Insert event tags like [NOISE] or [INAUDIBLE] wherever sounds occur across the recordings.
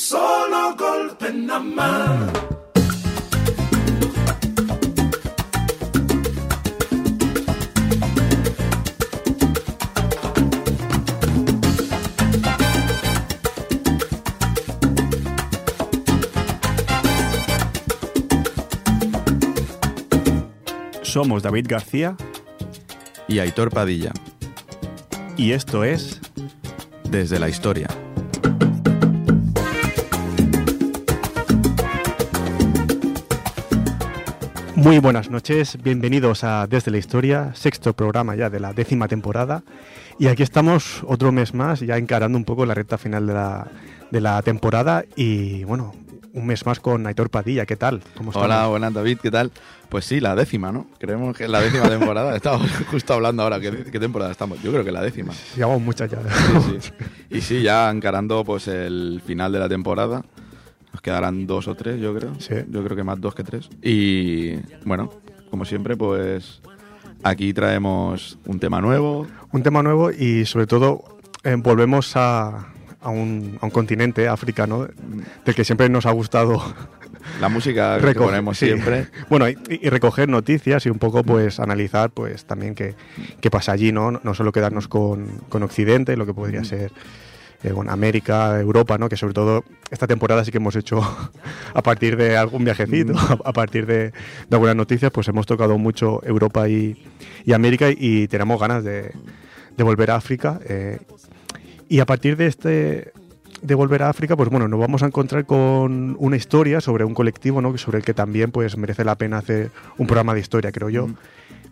solo golpe nada más. Somos David García y Aitor Padilla, y esto es desde la historia. Muy buenas noches, bienvenidos a Desde la Historia, sexto programa ya de la décima temporada. Y aquí estamos otro mes más, ya encarando un poco la recta final de la, de la temporada. Y bueno, un mes más con Aitor Padilla, ¿qué tal? ¿Cómo Hola, buenas David, ¿qué tal? Pues sí, la décima, ¿no? Creemos que es la décima temporada. [LAUGHS] Estamos justo hablando ahora, ¿qué, temporada estamos? Yo creo que la décima. Llevamos muchas ya. Sí, sí. Y sí, ya encarando pues el final de la temporada. Nos quedarán dos o tres, yo creo. Sí. Yo creo que más dos que tres. Y bueno, como siempre, pues aquí traemos un tema nuevo. Un tema nuevo y sobre todo eh, volvemos a, a, un, a un continente africano del que siempre nos ha gustado la música que ponemos siempre. Bueno, y, recoger noticias y un poco pues analizar pues también qué, qué pasa allí, ¿no? No solo quedarnos con, con Occidente, lo que podría mm. ser eh, bueno, América, Europa, ¿no? Que sobre todo esta temporada sí que hemos hecho [LAUGHS] a partir de algún viajecito, mm. a, partir de, de, algunas noticias, pues hemos tocado mucho Europa y, y América y, tenemos ganas de, de volver a África. Eh, y a partir de este de volver a África, pues bueno, nos vamos a encontrar con una historia sobre un colectivo, ¿no? Sobre el que también pues merece la pena hacer un programa de historia, creo yo. Mm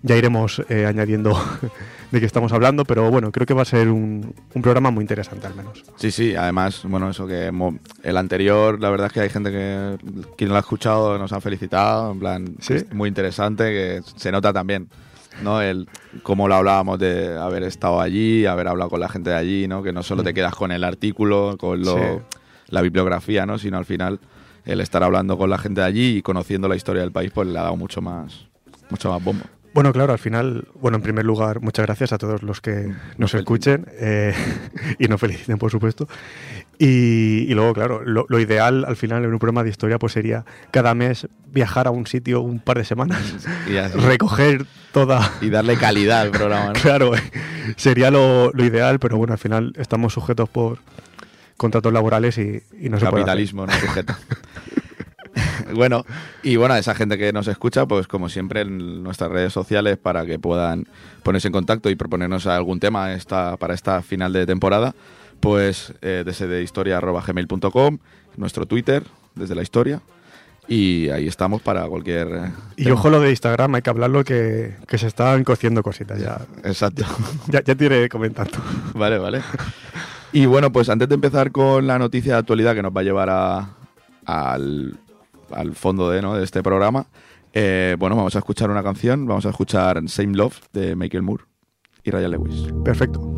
ya iremos eh, añadiendo [LAUGHS] de qué estamos hablando, pero bueno, creo que va a ser un, un, programa muy interesante al menos. Sí, sí, además, bueno, eso que el anterior, la verdad es que hay gente que quien lo ha escuchado nos ha felicitado, en plan, muy interesante, que se nota también. ¿no? El, como lo hablábamos de haber estado allí, haber hablado con la gente de allí, ¿no? Que no solo te mm. quedas con el artículo, con lo, la bibliografía, ¿no? Sino al final el estar hablando con la gente de allí y conociendo la historia del país, pues le ha dado mucho más, mucho más bombo. Bueno, claro, al final, bueno, en primer lugar, muchas gracias a todos los que nos escuchen eh, [LAUGHS] y nos feliciten, por supuesto. Y, luego, claro, lo, ideal al final en un programa de historia pues sería cada mes viajar a un sitio un par de semanas, recoger toda... Y darle calidad al programa. [LAUGHS] claro, sería lo, ideal, pero bueno, al final estamos sujetos por contratos laborales y, y no se Capitalismo, no sujeto. [LAUGHS] [LAUGHS] bueno, y bueno, a esa gente que nos escucha, pues como siempre en nuestras redes sociales para que puedan ponerse en contacto y proponernos algún tema esta, para esta final de temporada, pues eh, desde historia.gmail.com, nuestro Twitter, desde la historia, y ahí estamos para cualquier... Eh, y ojo lo de Instagram, hay que hablarlo que, que se están cociendo cositas ya. Exacto. [LAUGHS] ya, ya te iré comentando. [LAUGHS] Vale, vale. Y bueno, pues antes de empezar con la noticia de actualidad que nos va a llevar a, al al fondo de, ¿no? de este programa, eh, bueno, vamos a escuchar una canción, vamos a escuchar Same Love de Michael Moore y Ryan Lewis. Perfecto.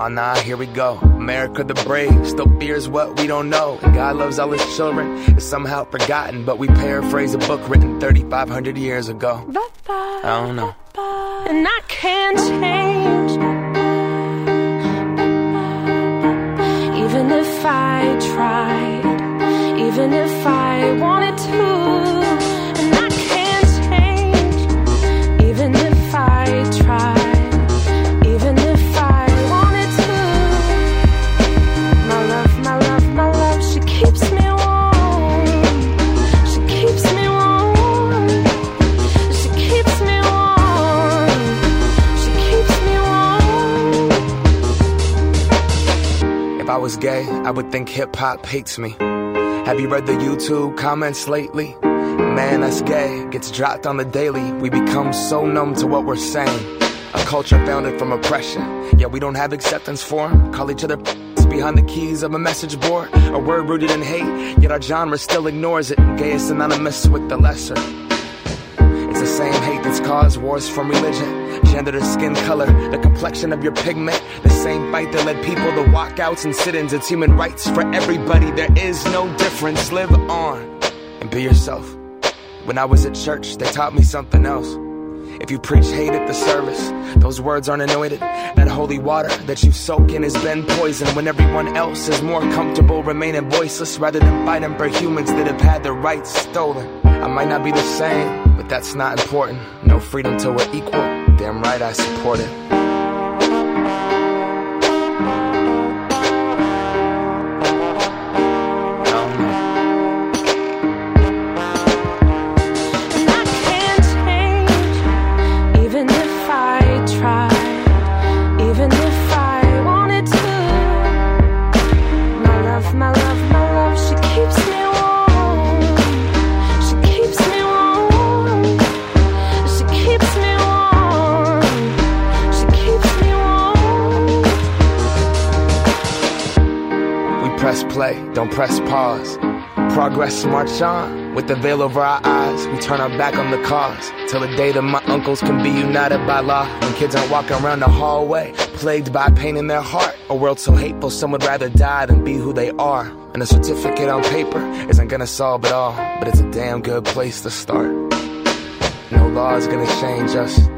Oh nah, here we go. America the brave still fears what we don't know. And God loves all his children. It's somehow forgotten, but we paraphrase a book written 3,500 years ago. I don't know. And I can't change. Even if if I tried, even if I wanted to. Gay, I would think hip hop hates me. Have you read the YouTube comments lately? Man, that's gay, gets dropped on the daily. We become so numb to what we're saying. A culture founded from oppression. Yeah, we don't have acceptance for them. Call each other [LAUGHS] behind the keys of a message board. A word rooted in hate, yet our genre still ignores it. Gay is synonymous with the lesser. It's the same hate that's caused wars from religion gender to skin color, the complexion of your pigment. The same fight that led people to walkouts and sit ins. It's human rights for everybody. There is no difference. Live on and be yourself. When I was at church, they taught me something else. If you preach hate at the service, those words aren't anointed. That holy water that you soak in has been poisoned when everyone else is more comfortable remaining voiceless rather than fighting for humans that have had their rights stolen. I might not be the same, but that's not important. No freedom till we're equal. Damn right I support it. Don't press pause. Progress march on. With the veil over our eyes, we turn our back on the cause. Till the day that my uncles can be united by law. When kids aren't walking around the hallway, plagued by pain in their heart. A world so hateful, some would rather die than be who they are. And a certificate on paper isn't gonna solve it all, but it's a damn good place to start. No law is gonna change us.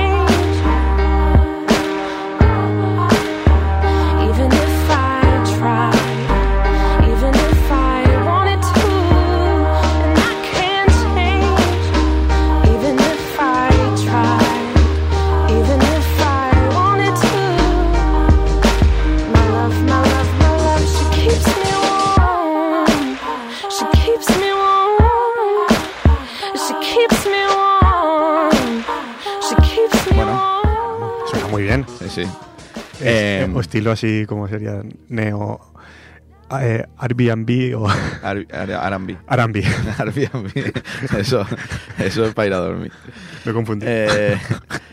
Sí. Eh, o estilo así como sería neo eh, Airbnb o [LAUGHS] Arambi. Arambi. [LAUGHS] Eso, eso es para ir a dormir. Me confundí. Eh,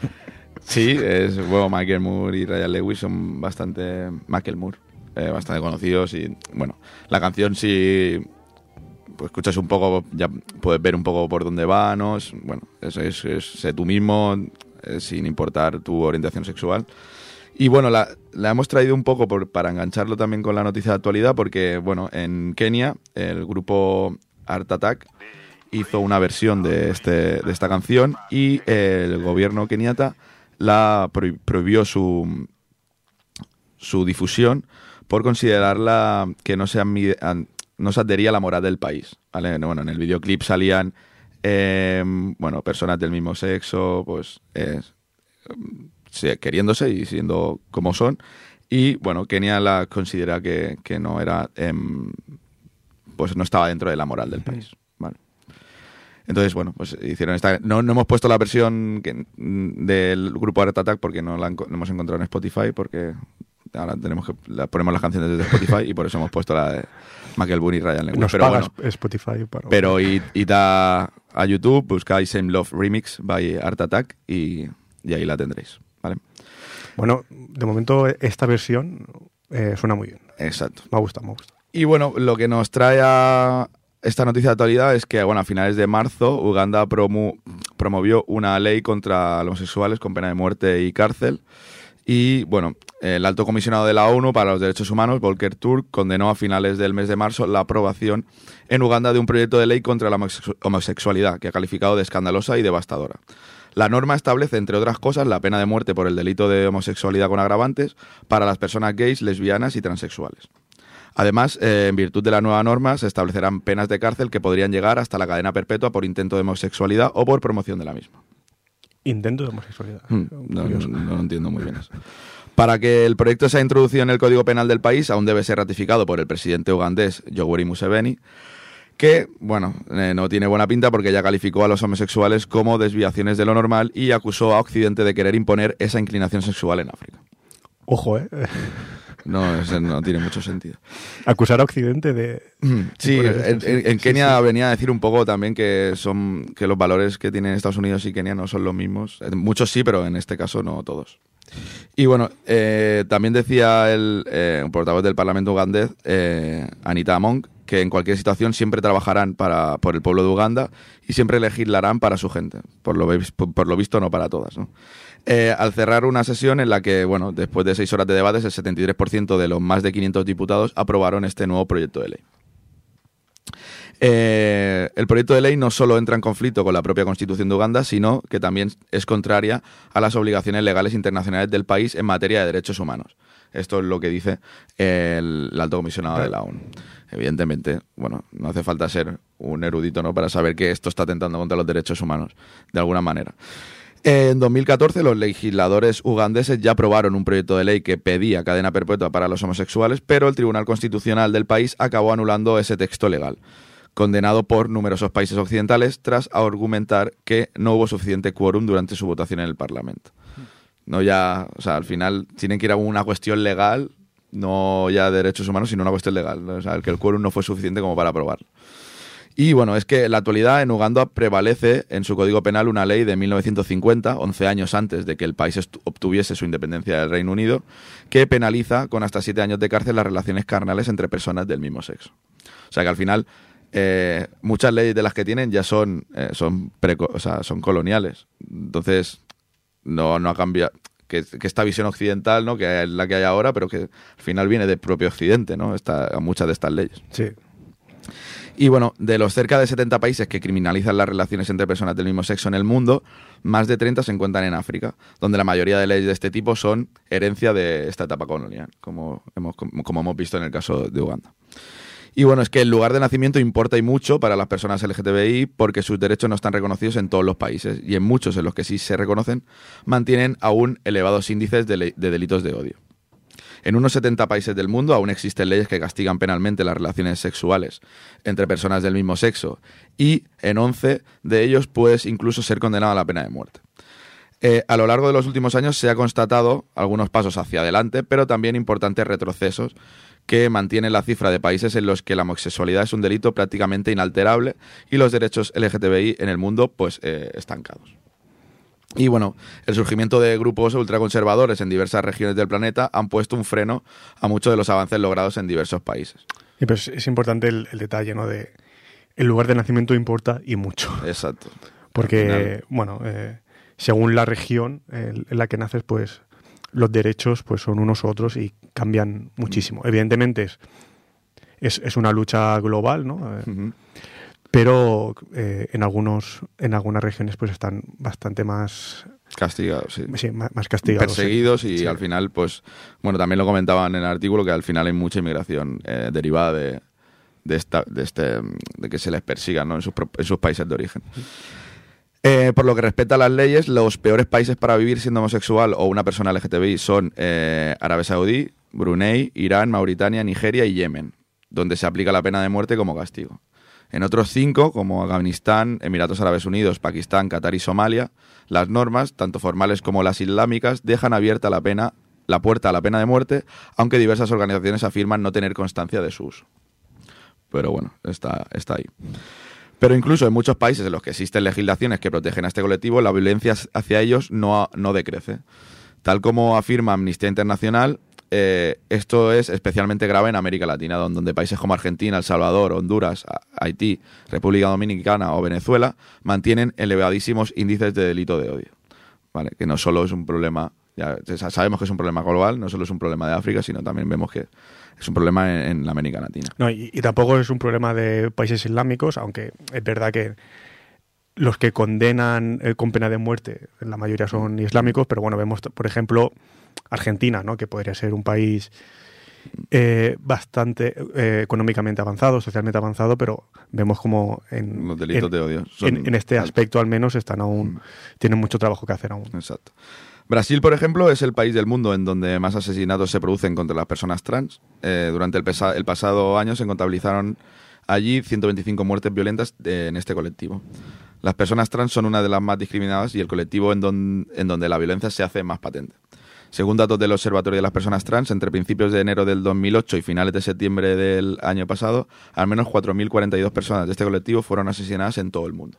[LAUGHS] sí, es bueno, Michael Moore y Ryan Lewis son bastante Michael Moore, eh, bastante conocidos y bueno, la canción sí pues escuchas un poco, ya puedes ver un poco por dónde va, ¿no? bueno, eso es, es sé tú mismo, sin importar tu orientación sexual. Y bueno, la, hemos traído un poco para engancharlo también con la noticia de actualidad, porque bueno, en Kenia el grupo Art Attack hizo una versión de, este, de esta canción y el gobierno keniata la prohibió su, su difusión por considerarla que no se, no se adhería a la moral del país. Bueno, en el videoclip salían em, bueno, personas del mismo sexo, pues queriéndose y siendo como son. Y bueno, Kenia la considera que, no era, em, pues no estaba dentro de la moral del país. Vale. Entonces, bueno, pues hicieron esta. No, no hemos puesto la versión del grupo Art Attack porque no la hemos encontrado en Spotify, porque ahora tenemos que la, ponemos las canciones desde Spotify y por eso hemos puesto la de Michael Boone y Ryan Lewis. pero bueno, Spotify para pero id, a, a, YouTube, buscáis Same Love Remix by Art Attack y, y ahí la tendréis. Bueno, de momento esta versión eh, suena muy bien. Exacto. Me gusta, me gusta. Y bueno, lo que nos trae a esta noticia de actualidad es que, bueno, a finales de marzo, Uganda promovió una ley contra los homosexuales con pena de muerte y cárcel. Y bueno, el alto comisionado de la ONU para los Derechos Humanos, Volker Turk, condenó a finales del mes de marzo la aprobación en Uganda de un proyecto de ley contra la homosexualidad, que ha calificado de escandalosa y devastadora. La norma establece, entre otras cosas, la pena de muerte por el delito de homosexualidad con agravantes para las personas gays, lesbianas y transexuales. Además, eh, en virtud de la nueva norma, se establecerán penas de cárcel que podrían llegar hasta la cadena perpetua por intento de homosexualidad o por promoción de la misma. Intento de homosexualidad. Hmm, no, lo entiendo muy bien eso. Para que el proyecto sea introducido en el Código Penal del país, aún debe ser ratificado por el presidente ugandés Yoweri Museveni, que, bueno, eh, no tiene buena pinta porque ya calificó a los homosexuales como desviaciones de lo normal y acusó a Occidente de querer imponer esa inclinación sexual en África. Ojo, ¿eh? No, no tiene mucho sentido. Acusar a Occidente de... Mm, sí, en, Kenia venía a decir un poco también que son que los valores que tienen Estados Unidos y Kenia no son los mismos. Muchos sí, pero en este caso no todos. Y bueno, eh, también decía el eh, portavoz del Parlamento ugandés, eh, Anita Among, que en cualquier situación siempre trabajarán para, por el pueblo de Uganda y siempre legislarán para su gente. Por lo, por lo visto, no para todas. Eh, al cerrar una sesión en la que, bueno, después de seis horas de debates, el 73% de los más de 500 diputados aprobaron este nuevo proyecto de ley. Eh, el proyecto de ley no solo entra en conflicto con la propia constitución de Uganda, sino que también es contraria a las obligaciones legales internacionales del país en materia de derechos humanos. Esto es lo que dice el, alto comisionado de la ONU. Evidentemente, bueno, no hace falta ser un erudito ¿no? para saber que esto está atentando contra los derechos humanos, de alguna manera. En 2014 los legisladores ugandeses ya aprobaron un proyecto de ley que pedía cadena perpetua para los homosexuales, pero el Tribunal Constitucional del país acabó anulando ese texto legal, condenado por numerosos países occidentales tras argumentar que no hubo suficiente quórum durante su votación en el Parlamento. No ya, o sea, al final tienen que ir a una cuestión legal, no ya de derechos humanos, sino una cuestión legal, o sea, que el quórum no fue suficiente como para aprobarlo. Y bueno, es que en la actualidad en Uganda prevalece en su código penal una ley de 1950, 11 años antes de que el país obtuviese su independencia del Reino Unido, que penaliza con hasta 7 años de cárcel las relaciones carnales entre personas del mismo sexo. O sea que al final eh, muchas leyes de las que tienen ya son, eh, son coloniales. Entonces, no, no ha cambiado. Que, esta visión occidental, ¿no? que es la que hay ahora, pero que al final viene del propio Occidente, ¿no? Esta, muchas de estas leyes. Sí. Y bueno, de los cerca de 70 países que criminalizan las relaciones entre personas del mismo sexo en el mundo, más de 30 se encuentran en África, donde la mayoría de leyes de este tipo son herencia de esta etapa colonial, como hemos, como hemos visto en el caso de Uganda. Y bueno, es que el lugar de nacimiento importa y mucho para las personas LGTBI porque sus derechos no están reconocidos en todos los países y en muchos en los que sí se reconocen mantienen aún elevados índices de delitos de odio. En unos 70 países del mundo aún existen leyes que castigan penalmente las relaciones sexuales entre personas del mismo sexo y en 11 de ellos puedes incluso ser condenado a la pena de muerte. Eh, a lo largo de los últimos años se ha constatado algunos pasos hacia adelante, pero también importantes retrocesos que mantienen la cifra de países en los que la homosexualidad es un delito prácticamente inalterable y los derechos LGTBI en el mundo pues eh, estancados. Y bueno, el surgimiento de grupos ultraconservadores en diversas regiones del planeta han puesto un freno a muchos de los avances logrados en diversos países. Y pues es importante el, detalle, ¿no? De el lugar de nacimiento importa y mucho. Exacto. Porque, bueno, eh, según la región en la que naces, pues los derechos pues son unos u otros y cambian muchísimo. Evidentemente es, es, una lucha global, ¿no? Eh, pero eh, en algunos en algunas regiones pues están bastante más castigados sí, sí más, castigados perseguidos y al final pues bueno también lo comentaban en el artículo que al final hay mucha inmigración eh, derivada de, de esta de este de que se les persiga ¿no? en, sus, en sus países de origen eh, por lo que respecta a las leyes, los peores países para vivir siendo homosexual o una persona LGTBI son Arabia Saudí, Brunei, Irán, Mauritania, Nigeria y Yemen, donde se aplica la pena de muerte como castigo. En otros cinco, como Afganistán, Emiratos Árabes Unidos, Pakistán, Qatar y Somalia, las normas, tanto formales como las islámicas, dejan abierta la pena, la puerta a la pena de muerte, aunque diversas organizaciones afirman no tener constancia de su uso. Pero bueno, está, está ahí. Pero incluso en muchos países en los que existen legislaciones que protegen a este colectivo, la violencia hacia ellos no, no decrece. Tal como afirma Amnistía Internacional, eh, esto es especialmente grave en América Latina, donde países como Argentina, El Salvador, Honduras, Haití, República Dominicana o Venezuela mantienen elevadísimos índices de delito de odio. ¿Vale? Que no solo es un problema Ya sabemos que es un problema global, no solo es un problema de África, sino también vemos que es un problema en, la América Latina. No, y, tampoco es un problema de países islámicos, aunque es verdad que los que condenan eh, con pena de muerte, la mayoría son islámicos, pero bueno, vemos, por ejemplo, Argentina, ¿no? que podría ser un país eh, bastante eh, económicamente avanzado, socialmente avanzado, pero vemos como en, los delitos de odio en, este aspecto al menos están aún mm. tienen mucho trabajo que hacer aún. Exacto. Brasil, por ejemplo, es el país del mundo en donde más asesinatos se producen contra las personas trans. Eh, durante el, pasado año se contabilizaron allí 125 muertes violentas en este colectivo. Las personas trans son una de las más discriminadas y el colectivo en, donde la violencia se hace más patente. Según datos del Observatorio de las Personas Trans, entre principios de enero del 2008 y finales de septiembre del año pasado, al menos 4.042 personas de este colectivo fueron asesinadas en todo el mundo.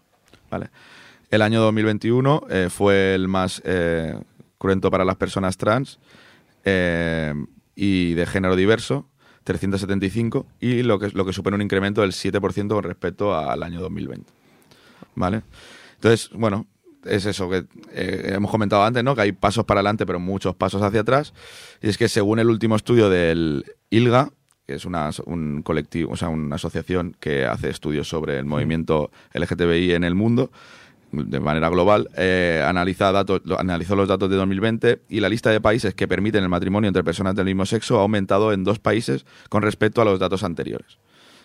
El año 2021 eh, fue el más eh, cruento para las personas trans eh, y de género diverso, 375, y lo que, lo que supone un incremento del 7% con respecto al año 2020. ¿Vale? Entonces, bueno, es eso que eh, hemos comentado antes, ¿no? Que hay pasos para adelante, pero muchos pasos hacia atrás. Y es que según el último estudio del ILGA, que es una, un colectivo, o sea, una asociación que hace estudios sobre el movimiento LGTBI en el mundo, de manera global, eh, analiza datos, analizó los datos de 2020 y la lista de países que permiten el matrimonio entre personas del mismo sexo ha aumentado en dos países con respecto a los datos anteriores.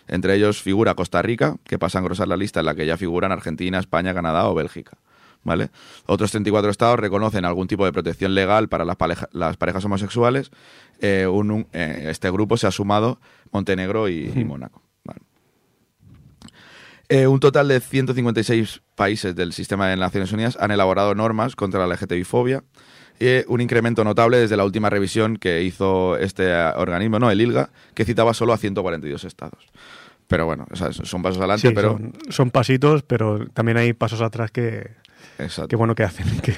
Entre ellos figura Costa Rica, que pasa a engrosar la lista en la que ya figuran Argentina, España, Canadá o Bélgica. ¿vale? Otros 34 estados reconocen algún tipo de protección legal para las, las parejas homosexuales. Eh, eh, este grupo se ha sumado Montenegro y, [LAUGHS] Mónaco. Eh, un total de 156 países del sistema de Naciones Unidas han elaborado normas contra la LGTBI-fobia. Y un incremento notable desde la última revisión que hizo este organismo, no, el ILGA, que citaba solo a 142 estados. Pero bueno, son pasos adelante, pero... Son, son, pasitos, pero también hay pasos atrás que, Exacto. Qué bueno que hacen, que,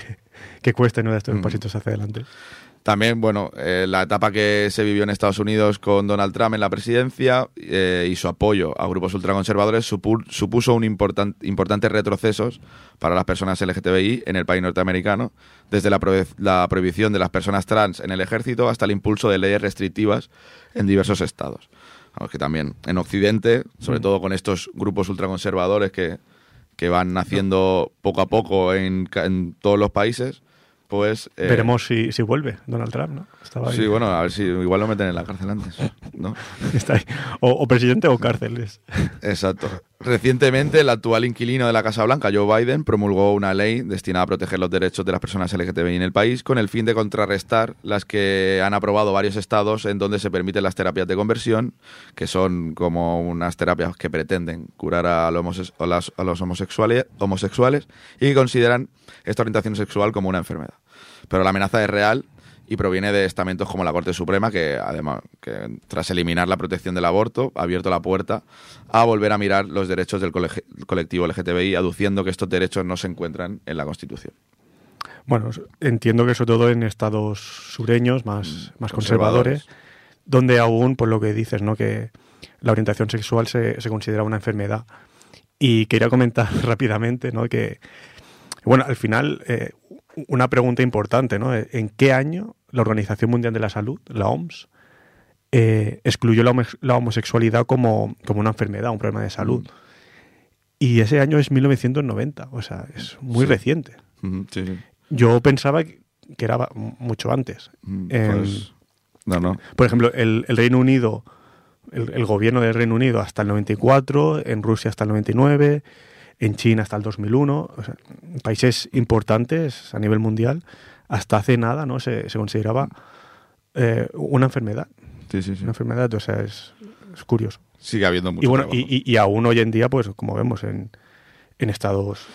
que cueste ¿no? estos pasitos hacia adelante. También, bueno, eh, la etapa que se vivió en Estados Unidos con Donald Trump en la presidencia eh, y su apoyo a grupos ultraconservadores supuso un important, importantes retrocesos para las personas LGTBI en el país norteamericano, desde la, la, prohibición de las personas trans en el ejército hasta el impulso de leyes restrictivas en diversos estados. Vamos, que también en Occidente, sobre mm. todo con estos grupos ultraconservadores que, que van naciendo poco a poco en, en todos los países, pues... Eh, Veremos si, si, vuelve Donald Trump, ¿no? Sí, bueno, a ver si igual lo meten en la cárcel antes, ¿no? [LAUGHS] Está ahí. O, presidente o cárceles. [LAUGHS] Exacto. Recientemente, el actual inquilino de la Casa Blanca, Joe Biden, promulgó una ley destinada a proteger los derechos de las personas LGTBI en el país con el fin de contrarrestar las que han aprobado varios estados en donde se permiten las terapias de conversión, que son como unas terapias que pretenden curar a los, a los homosexuales, homosexuales y que consideran esta orientación sexual como una enfermedad. Pero la amenaza es real y proviene de estamentos como la Corte Suprema, que además, que tras eliminar la protección del aborto, ha abierto la puerta a volver a mirar los derechos del colectivo LGTBI, aduciendo que estos derechos no se encuentran en la Constitución. Bueno, entiendo que sobre todo en estados sureños más, mm, más conservadores, donde aún, por lo que dices, ¿no? que la orientación sexual se, se considera una enfermedad. Y quería comentar [LAUGHS] rápidamente ¿no? que, bueno, al final, eh, una pregunta importante, ¿no? ¿En qué año la Organización Mundial de la Salud, la OMS, eh, excluyó la, homosexualidad como, una enfermedad, un problema de salud? Mm. Y ese año es 1990, o sea, es muy reciente. Yo pensaba que era mucho antes. Mm, pues, no, no. Por ejemplo, el, Reino Unido, el, el, gobierno del Reino Unido hasta el 94, en Rusia hasta el 99, en China hasta el 2001, países importantes a nivel mundial, hasta hace nada no se, consideraba eh, una enfermedad. Sí, sí, sí. Una enfermedad, o sea, es, curioso. Sigue habiendo mucho y bueno, y, y, aún hoy en día, pues como vemos en, en estados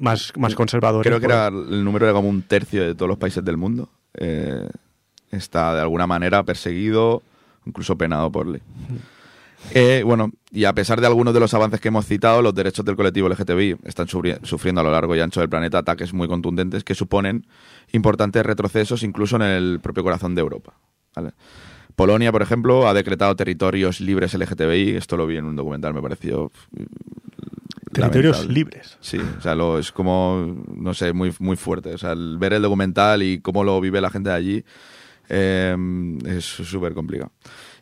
más, más, conservadores. Creo que era el número de como un tercio de todos los países del mundo. Eh, está de alguna manera perseguido, incluso penado por ley. Eh, bueno, y a pesar de algunos de los avances que hemos citado, los derechos del colectivo LGTBI están sufriendo a lo largo y ancho del planeta ataques muy contundentes que suponen importantes retrocesos incluso en el propio corazón de Europa. Polonia, por ejemplo, ha decretado territorios libres LGTBI. Esto lo vi en un documental, me pareció Territorios lamentable. libres. Sí, o sea, lo, es como, no sé, muy, muy fuerte. O sea, el ver el documental y cómo lo vive la gente de allí eh, es súper complicado.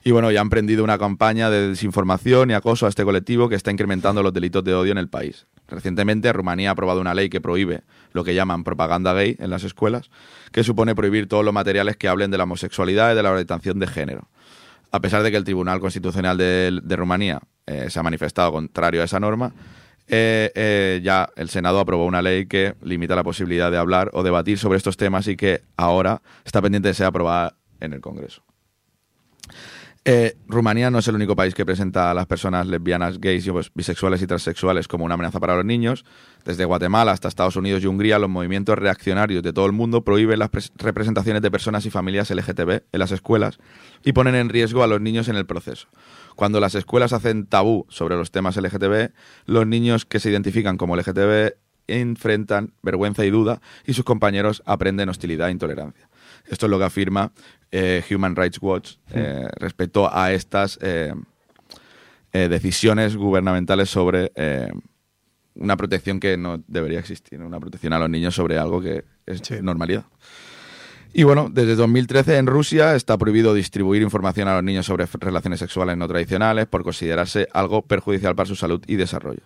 Y bueno, ya han prendido una campaña de desinformación y acoso a este colectivo que está incrementando los delitos de odio en el país. Recientemente, Rumanía ha aprobado una ley que prohíbe lo que llaman propaganda gay en las escuelas, que supone prohibir todos los materiales que hablen de la homosexualidad y de la orientación de género. A pesar de que el Tribunal Constitucional de, Rumanía eh, se ha manifestado contrario a esa norma, eh, eh, ya el Senado aprobó una ley que limita la posibilidad de hablar o debatir sobre estos temas y que ahora está pendiente de ser aprobada en el Congreso. Eh, Rumanía no es el único país que presenta a las personas lesbianas, gays, y pues, bisexuales y transexuales como una amenaza para los niños. Desde Guatemala hasta Estados Unidos y Hungría, los movimientos reaccionarios de todo el mundo prohíben las pres- representaciones de personas y familias LGTB en las escuelas y ponen en riesgo a los niños en el proceso. Cuando las escuelas hacen tabú sobre los temas LGTB, los niños que se identifican como LGTB enfrentan vergüenza y duda y sus compañeros aprenden hostilidad e intolerancia. Esto es lo que afirma eh, Human Rights Watch eh, respecto a estas eh, decisiones gubernamentales sobre una protección que no debería existir, una protección a los niños sobre algo que es Sí. normalidad. Y bueno, desde 2013 en Rusia está prohibido distribuir información a los niños sobre relaciones sexuales no tradicionales por considerarse algo perjudicial para su salud y desarrollo.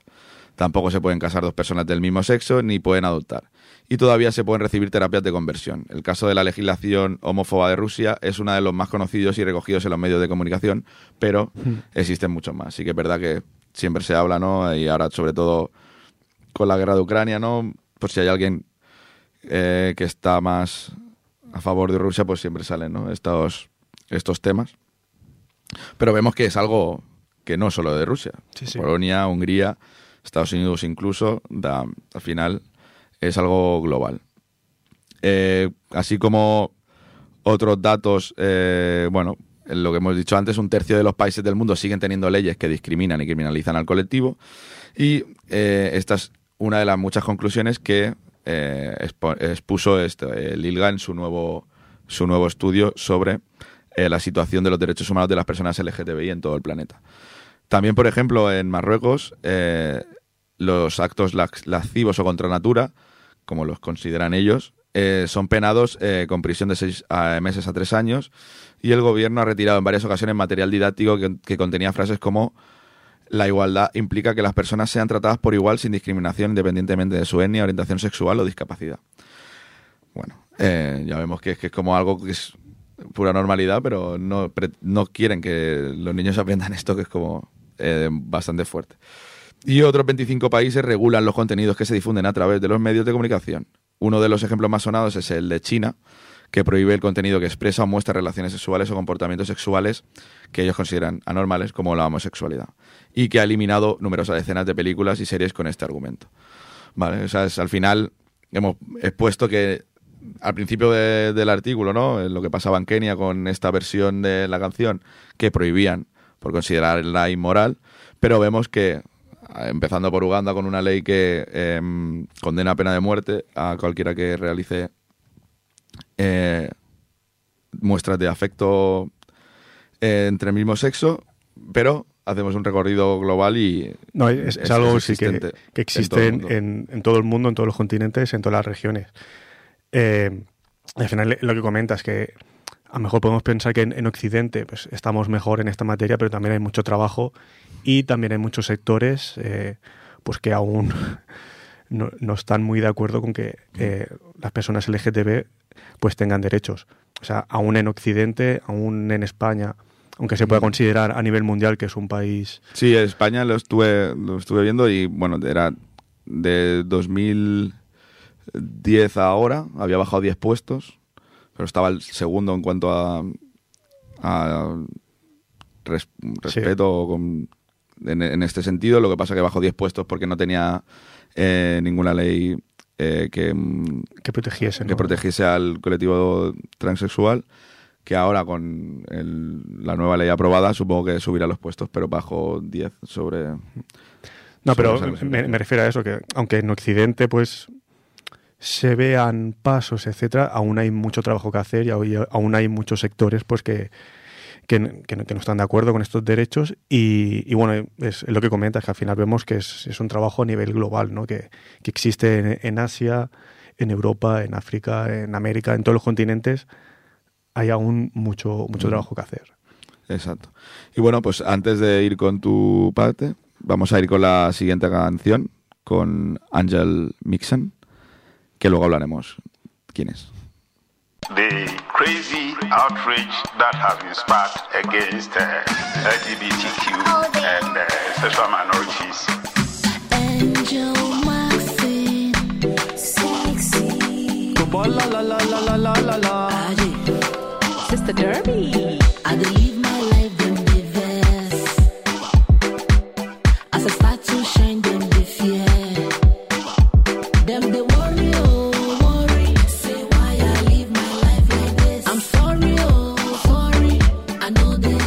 Tampoco se pueden casar dos personas del mismo sexo ni pueden adoptar. Y todavía se pueden recibir terapias de conversión. El caso de la legislación homófoba de Rusia es uno de los más conocidos y recogidos en los medios de comunicación, pero existen muchos más. Sí que es verdad que siempre se habla, ¿no? Y ahora, sobre todo con la guerra de Ucrania, ¿no? Por si hay alguien eh, que está más a favor de Rusia, pues siempre salen ¿no? estos, estos temas. Pero vemos que es algo que no es solo de Rusia. Sí, sí. Polonia, Hungría, Estados Unidos incluso, da- al final es algo global. Eh, así como otros datos, eh, bueno, en lo que hemos dicho antes, un tercio de los países del mundo siguen teniendo leyes que discriminan y criminalizan al colectivo. Y eh, esta es una de las muchas conclusiones que expuso este, el ILGA en su nuevo, su nuevo estudio sobre la situación de los derechos humanos de las personas LGTBI en todo el planeta. También, por ejemplo, en Marruecos, los actos lascivos o contra natura, como los consideran ellos, eh, son penados eh, con prisión de seis meses a tres años y el gobierno ha retirado en varias ocasiones material didáctico que, contenía frases como la igualdad implica que las personas sean tratadas por igual sin discriminación independientemente de su etnia, orientación sexual o discapacidad. Bueno, eh, ya vemos que es, que es como algo que es pura normalidad, pero no, no quieren que los niños aprendan [LAUGHS] esto, que es como bastante fuerte. Y otros 25 países regulan los contenidos que se difunden a través de los medios de comunicación. Uno de los ejemplos más sonados es el de China, que prohíbe el contenido que expresa o muestra relaciones sexuales o comportamientos sexuales que ellos consideran anormales, como la homosexualidad, y que ha eliminado numerosas decenas de películas y series con este argumento. Vale, es- al final hemos expuesto que al principio de- del artículo, ¿no? En Lo que pasaba en Kenia con esta versión de la canción que prohibían por considerarla inmoral, pero vemos que empezando por Uganda con una ley que em, condena a pena de muerte a cualquiera que realice eh, muestras de afecto eh, entre el mismo sexo, pero hacemos un recorrido global y No, es, es es- algo es sí que, existe en, mundo. en- en todo el mundo, en todos los continentes, en todas las regiones. Eh, al final lo que comentas que a lo mejor podemos pensar que en, en Occidente pues, estamos mejor en esta materia, pero también hay mucho trabajo y también hay muchos sectores eh, pues que aún [LAUGHS] no, no están muy de acuerdo con que eh, las personas LGTB pues tengan derechos. O sea, aún en Occidente, aún en España, aunque se pueda considerar a nivel mundial que es un país Sí, España lo estuve, lo estuve viendo y bueno, era de 2010 a ahora, había bajado 10 puestos, pero estaba el segundo en cuanto a, a res- respeto con- en, en este sentido. Lo que pasa que bajó 10 puestos porque no tenía eh, ninguna ley eh, que, mm, que protegiesen. que protegiese al colectivo transexual, que ahora con el- la nueva ley aprobada supongo que subirá los puestos, pero bajo 10 sobre... No, pero sobre me, me refiero a eso, que aunque en Occidente pues se vean pasos, etcétera, aún hay mucho trabajo que hacer y aún hay muchos sectores pues que, que, que, no, que, no, están de acuerdo con estos derechos y, y bueno, es, lo que comentas, que al final vemos que es, es un trabajo a nivel global, ¿no? que, que existe en, en, Asia, en Europa, en África, en América, en todos los continentes, hay aún mucho, mucho trabajo que hacer. Exacto. Y bueno, pues antes de ir con tu parte, vamos a ir con la siguiente canción, con Angel Mixon, que luego hablaremos quién es. The crazy outrage that have been sparked against uh, LGBTQ and uh, sexual minorities. Angel Maxine, sexy. La la la la la la la la. Sister Derby. I believe Know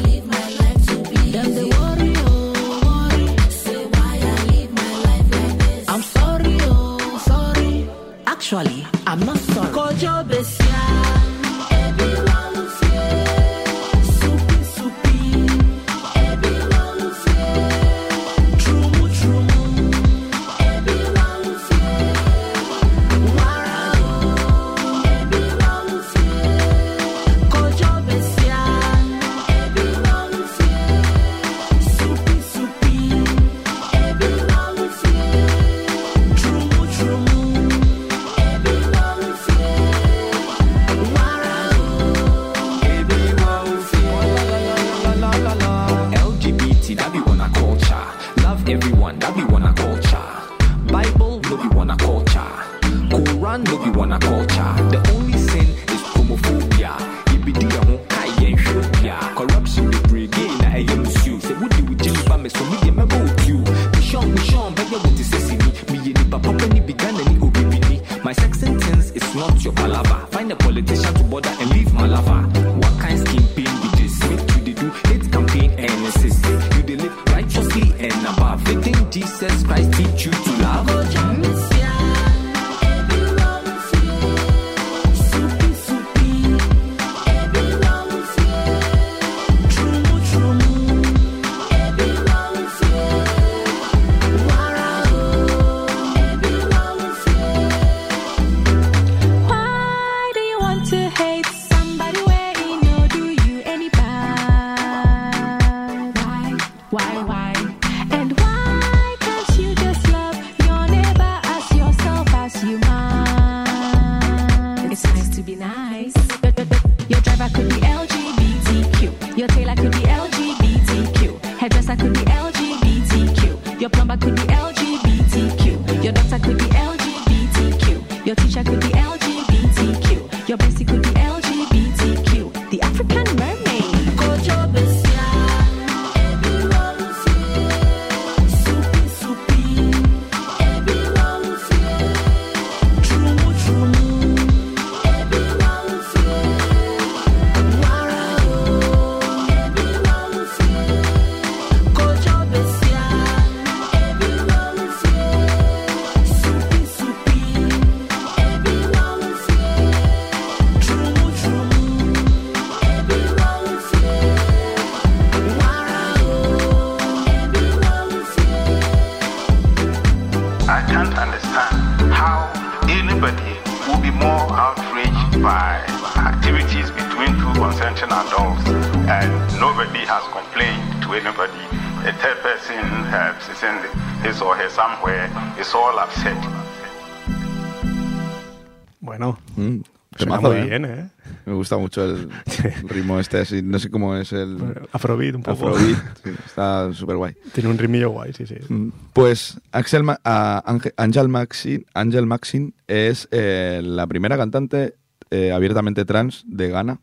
gusta mucho el [LAUGHS] ritmo este, así, no sé cómo es el Afrobeat un poco. Afrobeat. sí, está súper guay. Tiene un rimillo guay, sí, sí. Mm, Pues Axel Ma- Ángel- Angel Maxine, Angel Maxine es eh, la primera cantante eh, abiertamente trans de Ghana,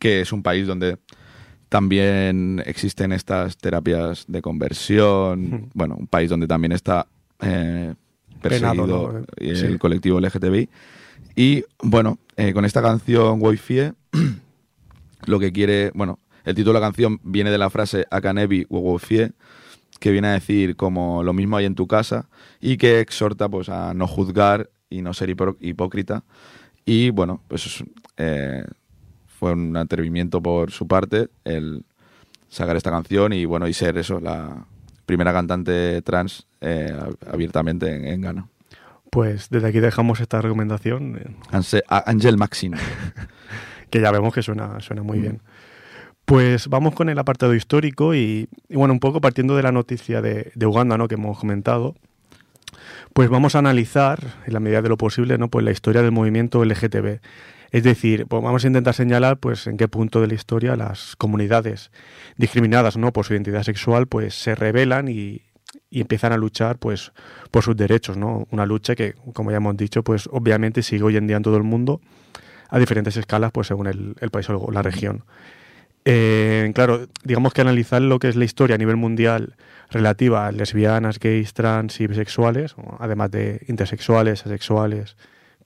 que es un país donde también existen estas terapias de conversión. Mm. Bueno, un país donde también está eh, Penado, perseguido ¿no? y Sí. el colectivo LGTBI. Y bueno, eh, con esta canción Wi-Fi, [CLEARS THROAT] lo que quiere, bueno, el título de la canción viene de la frase Akanebi Wofie, que viene a decir como lo mismo hay en tu casa y que exhorta pues a no juzgar y no ser hipó- hipócrita. Y bueno, pues eh, fue un atrevimiento por su parte el sacar esta canción y bueno y ser eso la primera cantante trans eh, abiertamente en, en Ghana. Pues desde aquí dejamos esta recomendación, Angel Maxine. [LAUGHS] que ya vemos que suena, suena muy bien. Pues vamos con el apartado histórico y, y bueno, un poco partiendo de la noticia de, de Uganda, ¿no? Que hemos comentado, pues vamos a analizar, en la medida de lo posible, ¿no? Pues la historia del movimiento LGTB. Es decir, pues vamos a intentar señalar, pues, en qué punto de la historia las comunidades discriminadas, ¿no? Por su identidad sexual, pues, se rebelan y, y empiezan a luchar, pues, por sus derechos, ¿no? Una lucha que, como ya hemos dicho, pues, obviamente sigue hoy en día en todo el mundo a diferentes escalas, pues, según el, el país o la región. Eh, claro, digamos que analizar lo que es la historia a nivel mundial relativa a lesbianas, gays, trans y bisexuales, además de intersexuales, asexuales,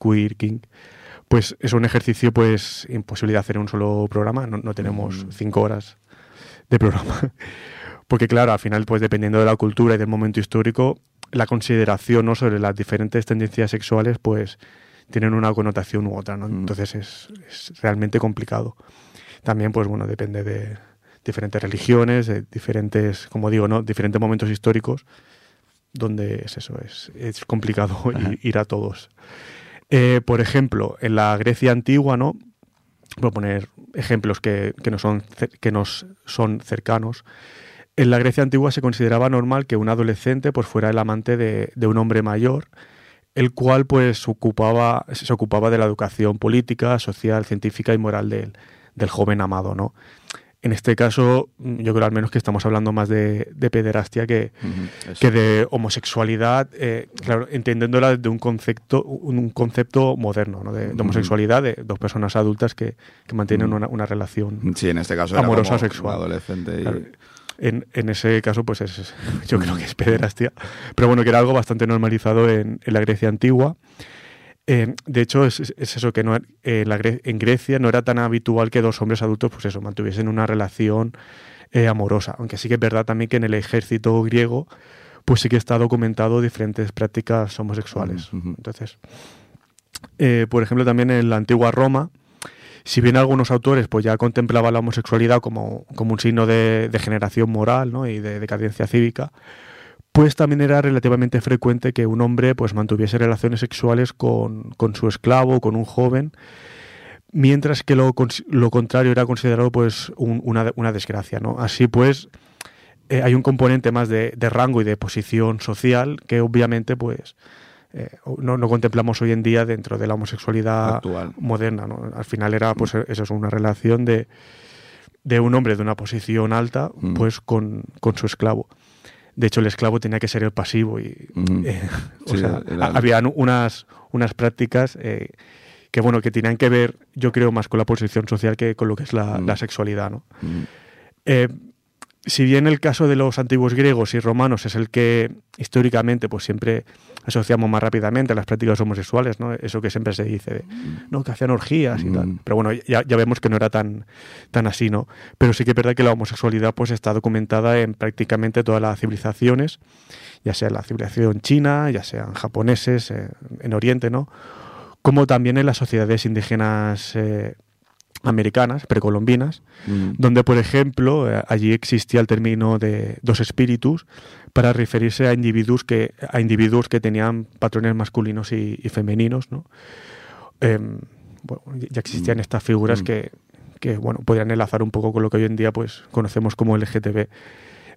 queer, king, pues es un ejercicio pues imposible de hacer en un solo programa, no, no tenemos cinco horas de programa. Porque claro, al final, pues dependiendo de la cultura y del momento histórico, la consideración ¿no? sobre las diferentes tendencias sexuales, pues tienen una connotación u otra, ¿no? Entonces es, es realmente complicado. También, pues bueno, depende de diferentes religiones, de diferentes, como digo, ¿no? Diferentes momentos históricos donde es eso, es, es complicado [LAUGHS] ir, ir a todos. Eh, por ejemplo, en la Grecia antigua, ¿no? Voy a poner ejemplos que, que, nos son, que nos son cercanos. En la Grecia antigua se consideraba normal que un adolescente pues, fuera el amante de, de un hombre mayor, el cual pues ocupaba, se ocupaba de la educación política, social, científica y moral del, del joven amado, ¿no? En este caso, yo creo al menos que estamos hablando más de, de pederastia que, que de homosexualidad, eh, claro, entendiéndola de un concepto, un concepto moderno, ¿no? de, de homosexualidad de dos personas adultas que, que mantienen una, una relación Sí, en este caso era amorosa como sexual. adolescente y- Claro, En, en ese caso, pues es, [LAUGHS] yo creo que es pederastia. Pero bueno, que era algo bastante normalizado en, en la Grecia antigua. Eh, de hecho, es, es eso que no, eh, la Gre- en Grecia no era tan habitual que dos hombres adultos, pues eso, mantuviesen una relación eh, amorosa. Aunque sí que es verdad también que en el ejército griego, pues sí que está documentado diferentes prácticas homosexuales. Entonces, eh, por ejemplo, también en la antigua Roma, si bien algunos autores pues ya contemplaban la homosexualidad como, como un signo de degeneración moral ¿no? y de decadencia cívica, pues también era relativamente frecuente que un hombre pues mantuviese relaciones sexuales con, con su esclavo, con un joven, mientras que lo, lo contrario era considerado pues un- una, una desgracia. ¿no? Así pues, eh, hay un componente más de, de rango y de posición social que obviamente pues eh, no, no contemplamos hoy en día dentro de la homosexualidad Actual. moderna. ¿no? Al final era pues eso es una relación de, de un hombre de una posición alta Mm. pues con, con su esclavo. De hecho, el esclavo tenía que ser el pasivo y eh, o sea, era- ha- habían unas, unas prácticas eh, que bueno que tenían que ver, yo creo, más con la posición social que con lo que es la, Mm. la sexualidad, ¿no? Si bien el caso de los antiguos griegos y romanos es el que históricamente pues siempre asociamos más rápidamente a las prácticas homosexuales, ¿no? Eso que siempre se dice, de, no, que hacían orgías y tal. Mm. Pero bueno, ya, ya vemos que no era tan, tan así, ¿no? Pero sí que es verdad que la homosexualidad pues está documentada en prácticamente todas las civilizaciones, ya sea la civilización china, ya sean japoneses, eh, en Oriente, ¿no? Como también en las sociedades indígenas eh, americanas, precolombinas, Mm. donde, por ejemplo, eh, allí existía el término de dos espíritus para referirse a individuos que, a individuos que tenían patrones masculinos y, y femeninos, ¿no? Em, bueno, ya existían estas figuras Mm. que, que, bueno, podrían enlazar un poco con lo que hoy en día pues, conocemos como LGTB.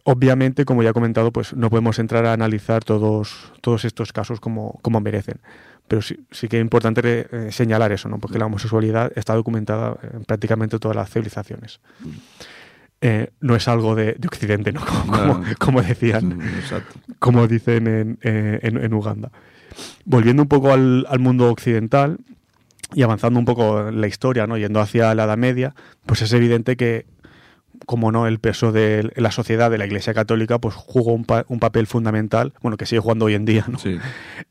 Obviamente, como ya he comentado, pues no podemos entrar a analizar todos, todos estos casos como, como merecen. Pero sí, sí que es importante eh, señalar eso, ¿no? Porque la homosexualidad está documentada en prácticamente todas las civilizaciones. Eh, no es algo de, de Occidente, ¿no? [LAUGHS] Como, como- No. como decían Mm, Exacto. como dicen en, eh, en- en Uganda. Volviendo un poco al, al mundo occidental y avanzando un poco en la historia, ¿no? yendo hacia la Edad Media, pues es evidente que, como no, el peso de la sociedad de la Iglesia Católica pues jugó un, pa- un papel fundamental, bueno, que sigue jugando hoy en día, ¿no? Sí.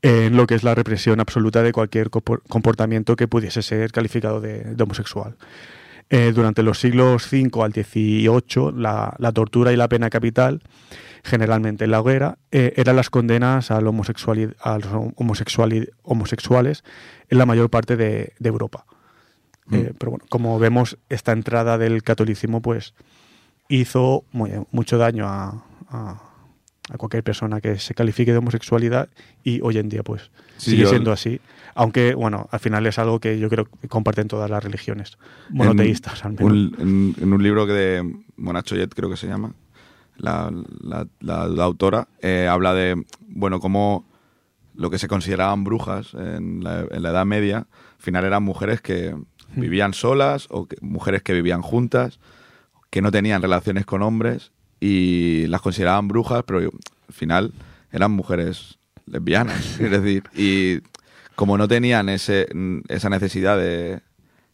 en lo que es la represión absoluta de cualquier compor- comportamiento que pudiese ser calificado de, de homosexual. Eh, durante los siglos V al XVIII, la, la tortura y la pena capital, generalmente en la hoguera, eh, eran las condenas al a los homosexuales en la mayor parte de, de Europa. Eh, pero bueno, como vemos, esta entrada del catolicismo pues hizo muy- mucho daño a, a- a cualquier persona que se califique de homosexualidad y hoy en día pues Sí, sigue yo- siendo así. Aunque, bueno, al final es algo que yo creo que comparten todas las religiones monoteístas, al menos. Un- en, en un libro que de Mona Choyet, creo que se llama, la, la- la- la autora, eh, habla de, bueno, cómo lo que se consideraban brujas en la, en la Edad Media, al final eran mujeres que vivían solas o que- mujeres que vivían juntas, que no tenían relaciones con hombres y las consideraban brujas, pero al final eran mujeres lesbianas. [LAUGHS] es decir, y como no tenían ese, esa necesidad de,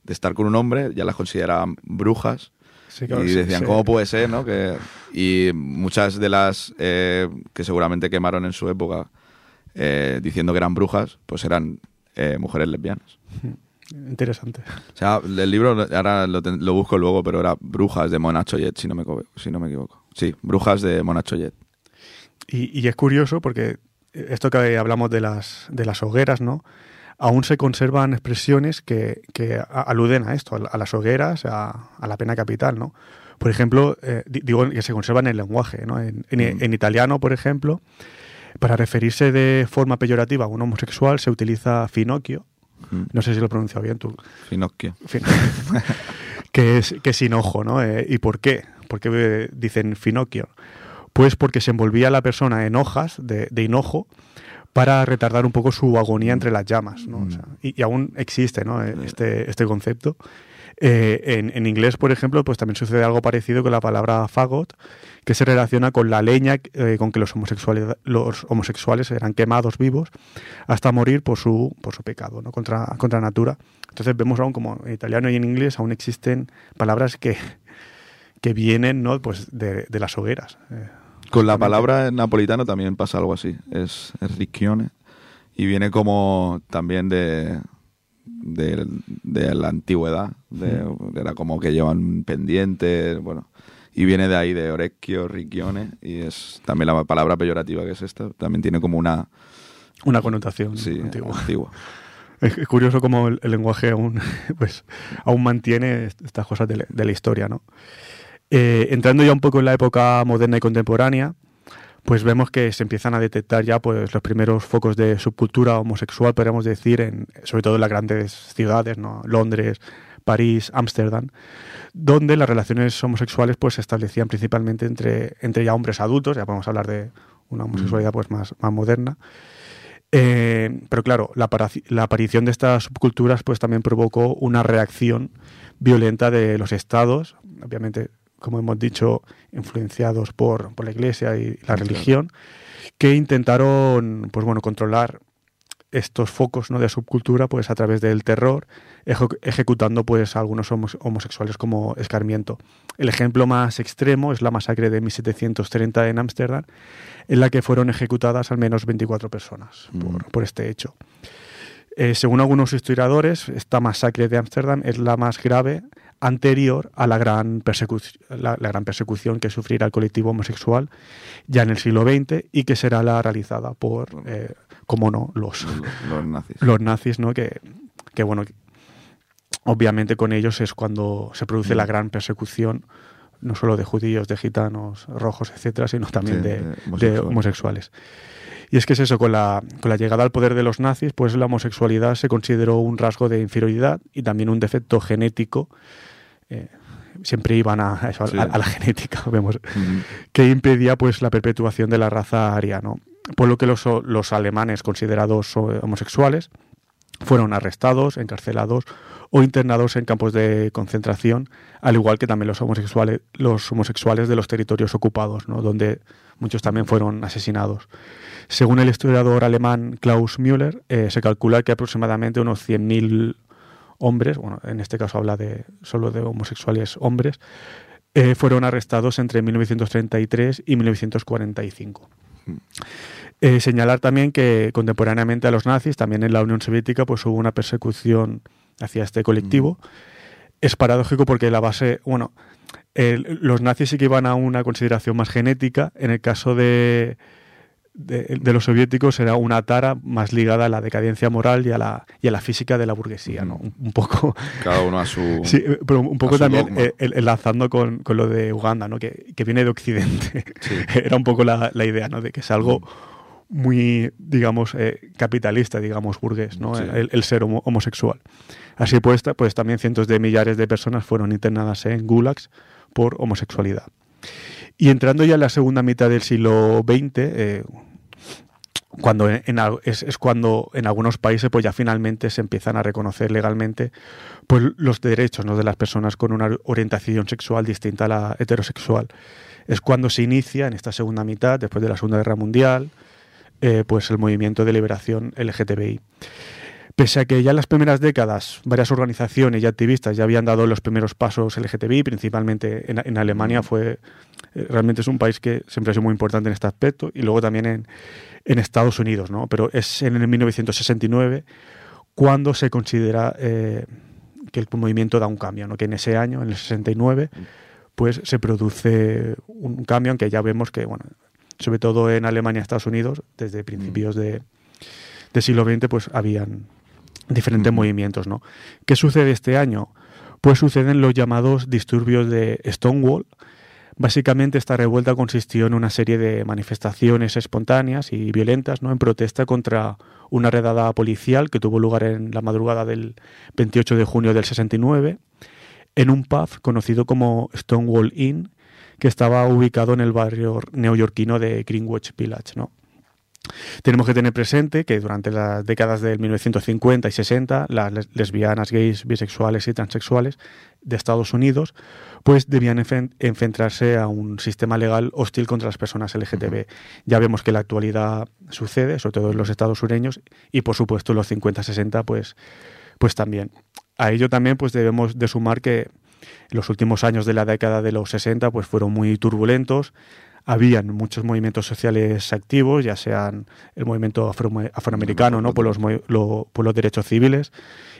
de estar con un hombre, ya las consideraban brujas. Sí, claro, y sí, decían, sí. ¿cómo puede ser? ¿no? Que, y muchas de las eh, que seguramente quemaron en su época eh, diciendo que eran brujas, pues eran eh, mujeres lesbianas. Interesante. O sea, el libro, ahora lo, ten- lo busco luego, pero era Brujas de Mona Choyet, si no me, si no me equivoco. Sí, Brujas de Mona Choyet. Y, y es curioso porque esto que hablamos de las, de las hogueras, ¿no? Aún se conservan expresiones que, que aluden a esto, a, la- a las hogueras, a, a la pena capital, ¿no? Por ejemplo, eh, di- digo que se conservan en el lenguaje, ¿no? En, en- en italiano, por ejemplo, para referirse de forma peyorativa a un homosexual se utiliza finocchio. Mm. No sé si lo he pronunciado bien tú. Finocchio. Fin- [LAUGHS] que es que es sin ojo, ¿no? Eh, ¿Y por qué? ¿Por qué dicen Finocchio? Pues porque se envolvía a la persona en hojas de, de hinojo para retardar un poco su agonía entre las llamas, ¿no? O sea, y, y aún existe, ¿no? Eh, Este, este concepto. Eh, en, en inglés, por ejemplo, pues también sucede algo parecido con la palabra fagot, que se relaciona con la leña eh, con que los homosexuales, los homosexuales eran quemados vivos hasta morir por su, por su pecado, ¿no? contra, contra natura. Entonces vemos aún como en italiano y en inglés aún existen palabras que, que vienen ¿no? pues de, de las hogueras. eh, Con la palabra en napolitano también pasa algo así. Es, es ricchione. Y viene como también de, de, de la antigüedad. De, Era como que llevan pendientes, bueno. Y viene de ahí, de orecchio, ricchione. Y es también la palabra peyorativa que es esta. También tiene como una... Una connotación Sí, antigua. antigua. [LAUGHS] Es curioso cómo el, el lenguaje aún, [LAUGHS] pues, aún mantiene est- estas cosas de, la- de la historia, ¿no? Eh, entrando ya un poco en la época moderna y contemporánea, pues vemos que se empiezan a detectar ya pues los primeros focos de subcultura homosexual, podríamos decir, en, sobre todo en las grandes ciudades, ¿no? Londres, París, Ámsterdam, donde las relaciones homosexuales pues se establecían principalmente entre, entre ya hombres adultos, ya podemos hablar de una homosexualidad pues más, más moderna. Eh, pero claro, la, la aparición de estas subculturas pues también provocó una reacción violenta de los estados, obviamente, como hemos dicho, influenciados por, por la iglesia y la religión, que intentaron pues bueno, controlar estos focos ¿no? de subcultura pues a través del terror, eje- ejecutando pues a algunos homos- homosexuales como escarmiento. El ejemplo más extremo es la masacre de 1730 en Ámsterdam, en la que fueron ejecutadas al menos 24 personas por, por este hecho. Eh, según algunos historiadores, esta masacre de Ámsterdam es la más grave anterior a la gran, persecu- la, la gran persecución que sufrirá el colectivo homosexual ya en el siglo XX y que será la realizada por, eh, como no, los, Los, los nazis. [LAUGHS] los nazis, ¿no? Que, que bueno, obviamente con ellos es cuando se produce Mm. la gran persecución, no solo de judíos, de gitanos, rojos, etcétera, sino también Sí, de, de de homosexuales. homosexuales. Y es que es eso, con la, con la llegada al poder de los nazis, pues la homosexualidad se consideró un rasgo de inferioridad y también un defecto genético. Eh, siempre iban a, a [LAUGHS] eso, a- Sí. a, la genética, [LAUGHS] vemos, que impedía pues la perpetuación de la raza aria, ¿no? Por lo que los, los alemanes considerados eh, homosexuales fueron arrestados, encarcelados o internados en campos de concentración, al igual que también los homosexuales, los homosexuales de los territorios ocupados, ¿no? donde muchos también fueron asesinados. Según el historiador alemán Klaus Müller, eh, se calcula que aproximadamente unos 100.000 hombres, bueno, en este caso habla de solo de homosexuales hombres, eh, fueron arrestados entre 1933 y 1945. Eh, señalar también que contemporáneamente a los nazis, también en la Unión Soviética, pues hubo una persecución hacia este colectivo. Es paradójico porque la base, bueno, los nazis sí que iban a una consideración más genética. En el caso de, de, de los soviéticos era una tara más ligada a la decadencia moral y a la, y a la física de la burguesía, ¿no? Un, un poco... Cada uno a su. [LAUGHS] Sí, pero un poco también eh, enlazando con, con lo de Uganda, ¿no? Que, que viene de Occidente. [LAUGHS] Era un poco la, la idea, ¿no? De que es algo muy, digamos, eh, capitalista, digamos, burgués, ¿no? Sí. El, el ser homo- homosexual. Así pues, pues también cientos de millares de personas fueron internadas en gulags por homosexualidad. Y entrando ya en la segunda mitad del siglo XX, eh, cuando en- en es cuando en algunos países pues ya finalmente se empiezan a reconocer legalmente pues los derechos ¿no? de las personas con una orientación sexual distinta a la heterosexual. Es cuando se inicia en esta segunda mitad, después de la Segunda Guerra Mundial, eh, pues el movimiento de liberación LGTBI. Pese a que ya en las primeras décadas varias organizaciones y activistas ya habían dado los primeros pasos LGTBI, principalmente en, en Alemania fue eh, realmente es un país que siempre ha sido muy importante en este aspecto y luego también en, en Estados Unidos, ¿no? Pero es en el 1969 cuando se considera eh, que el movimiento da un cambio, ¿no? Que en ese año, en el 69, pues se produce un cambio, aunque ya vemos que, bueno, sobre todo en Alemania y Estados Unidos, desde principios de, del siglo XX, pues habían diferentes movimientos, ¿no? ¿Qué sucede este año? Pues suceden los llamados disturbios de Stonewall. Básicamente esta revuelta consistió en una serie de manifestaciones espontáneas y violentas, ¿no? En protesta contra una redada policial que tuvo lugar en la madrugada del 28 de junio del 69 en un pub conocido como Stonewall Inn, que estaba ubicado en el barrio neoyorquino de Greenwich Village, ¿no? Tenemos que tener presente que durante las décadas del 1950 y 60 las les- lesbianas, gays, bisexuales y transexuales de Estados Unidos pues debían enfrentarse a un sistema legal hostil contra las personas LGTB. Ya vemos que en la actualidad sucede, sobre todo en los estados sureños y por supuesto en los 50-60 pues, pues también. A ello también pues debemos de sumar que los últimos años de la década de los 60 pues fueron muy turbulentos. Habían muchos movimientos sociales activos, ya sean el movimiento afro- afroamericano, ¿no? por, los, lo- por los derechos civiles,